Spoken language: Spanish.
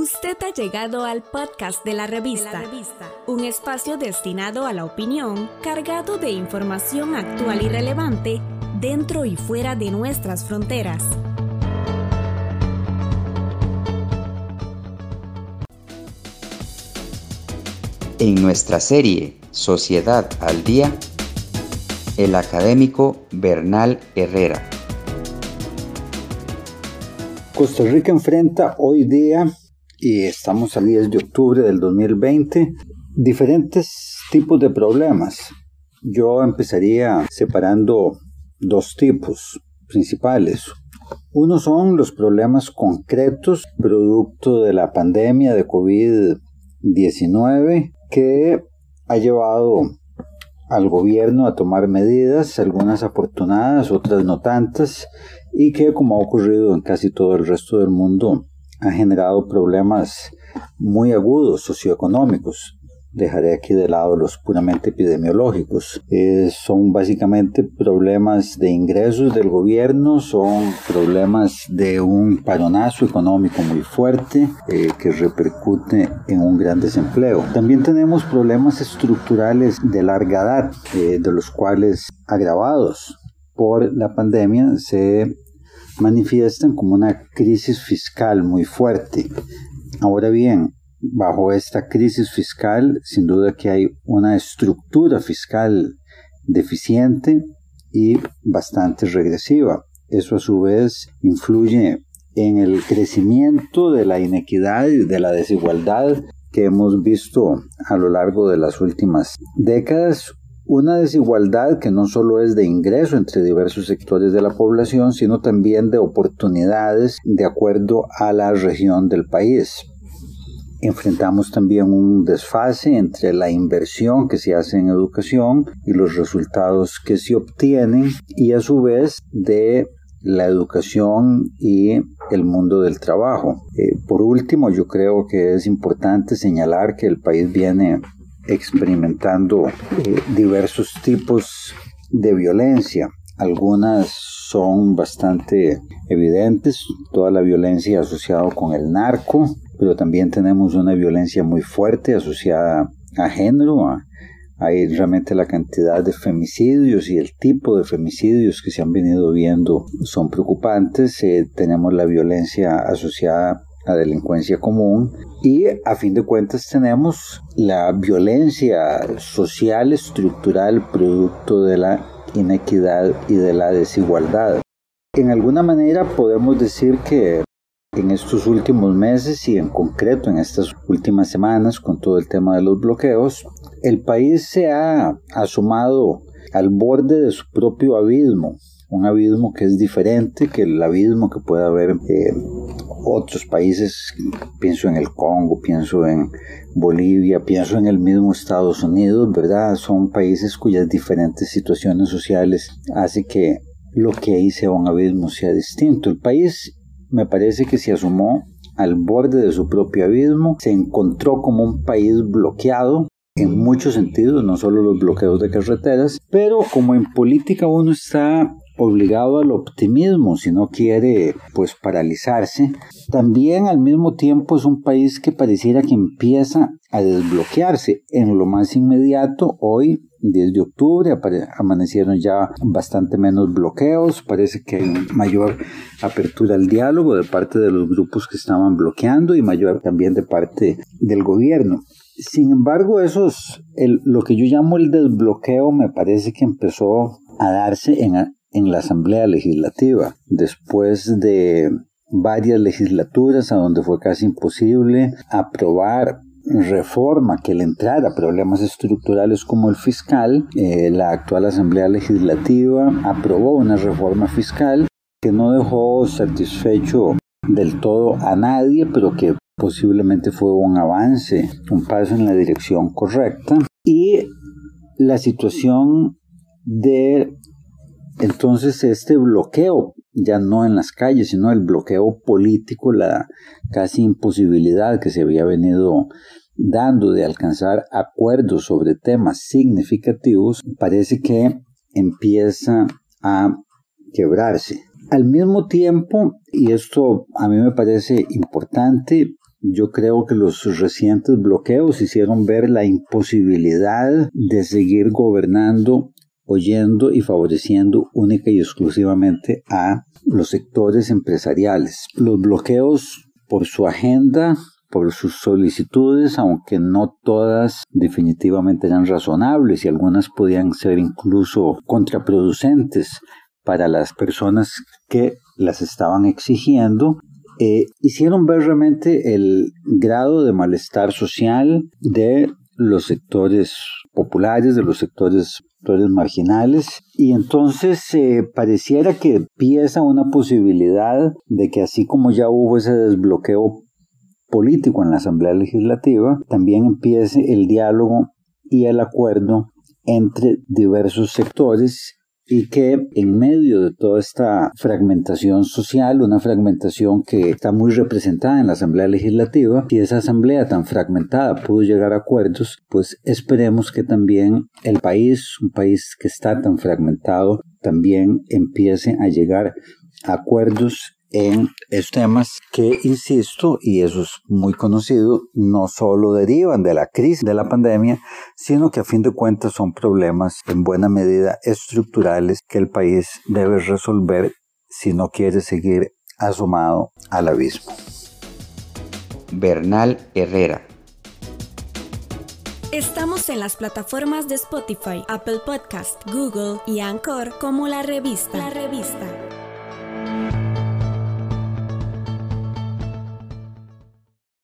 Usted ha llegado al podcast de la revista, un espacio destinado a la opinión, cargado de información actual y relevante dentro y fuera de nuestras fronteras. En nuestra serie Sociedad al Día, el académico Bernal Herrera. Costa Rica enfrenta hoy día y estamos al 10 de octubre del 2020, diferentes tipos de problemas. Yo empezaría separando dos tipos principales. Uno son los problemas concretos producto de la pandemia de COVID-19 que ha llevado al gobierno a tomar medidas, algunas afortunadas, otras no tantas, y que como ha ocurrido en casi todo el resto del mundo, ha generado problemas muy agudos socioeconómicos. Dejaré aquí de lado los puramente epidemiológicos. Eh, son básicamente problemas de ingresos del gobierno, son problemas de un paronazo económico muy fuerte eh, que repercute en un gran desempleo. También tenemos problemas estructurales de larga edad, eh, de los cuales agravados por la pandemia se manifiestan como una crisis fiscal muy fuerte. Ahora bien, bajo esta crisis fiscal, sin duda que hay una estructura fiscal deficiente y bastante regresiva. Eso a su vez influye en el crecimiento de la inequidad y de la desigualdad que hemos visto a lo largo de las últimas décadas, una desigualdad que no solo es de ingreso entre diversos sectores de la población, sino también de oportunidades de acuerdo a la región del país. Enfrentamos también un desfase entre la inversión que se hace en educación y los resultados que se obtienen y a su vez de la educación y el mundo del trabajo. Eh, por último, yo creo que es importante señalar que el país viene experimentando eh, diversos tipos de violencia. Algunas son bastante evidentes, toda la violencia asociada con el narco, pero también tenemos una violencia muy fuerte asociada a género. hay realmente la cantidad de femicidios y el tipo de femicidios que se han venido viendo son preocupantes. Eh, tenemos la violencia asociada la delincuencia común y a fin de cuentas tenemos la violencia social estructural producto de la inequidad y de la desigualdad. En alguna manera podemos decir que en estos últimos meses y en concreto en estas últimas semanas con todo el tema de los bloqueos, el país se ha asomado al borde de su propio abismo, un abismo que es diferente que el abismo que puede haber en otros países, pienso en el Congo, pienso en Bolivia, pienso en el mismo Estados Unidos, ¿verdad? Son países cuyas diferentes situaciones sociales hace que lo que ahí sea un abismo sea distinto. El país me parece que se asomó al borde de su propio abismo, se encontró como un país bloqueado en muchos sentidos, no solo los bloqueos de carreteras, pero como en política uno está obligado al optimismo si no quiere pues paralizarse. También al mismo tiempo es un país que pareciera que empieza a desbloquearse en lo más inmediato. Hoy 10 de octubre amanecieron ya bastante menos bloqueos, parece que hay mayor apertura al diálogo de parte de los grupos que estaban bloqueando y mayor también de parte del gobierno. Sin embargo, eso es lo que yo llamo el desbloqueo, me parece que empezó a darse en, en la Asamblea Legislativa, después de varias legislaturas a donde fue casi imposible aprobar reforma que le entrara problemas estructurales como el fiscal, eh, la actual Asamblea Legislativa aprobó una reforma fiscal que no dejó satisfecho del todo a nadie, pero que posiblemente fue un avance, un paso en la dirección correcta. Y la situación de entonces este bloqueo, ya no en las calles, sino el bloqueo político, la casi imposibilidad que se había venido dando de alcanzar acuerdos sobre temas significativos, parece que empieza a quebrarse. Al mismo tiempo, y esto a mí me parece importante, yo creo que los recientes bloqueos hicieron ver la imposibilidad de seguir gobernando oyendo y favoreciendo única y exclusivamente a los sectores empresariales. Los bloqueos por su agenda, por sus solicitudes, aunque no todas definitivamente eran razonables y algunas podían ser incluso contraproducentes para las personas que las estaban exigiendo, eh, hicieron ver realmente el grado de malestar social de los sectores populares, de los sectores, marginales, y entonces eh, pareciera que empieza una posibilidad de que así como ya hubo ese desbloqueo político en la Asamblea Legislativa, también empiece el diálogo y el acuerdo entre diversos sectores y que en medio de toda esta fragmentación social, una fragmentación que está muy representada en la Asamblea Legislativa, si esa Asamblea tan fragmentada pudo llegar a acuerdos, pues esperemos que también el país, un país que está tan fragmentado, también empiece a llegar a acuerdos en estos temas que, insisto, y eso es muy conocido, no solo derivan de la crisis de la pandemia, sino que a fin de cuentas son problemas en buena medida estructurales que el país debe resolver si no quiere seguir asomado al abismo. Bernal Herrera Estamos en las plataformas de Spotify, Apple Podcast, Google y Anchor como la revista. La revista.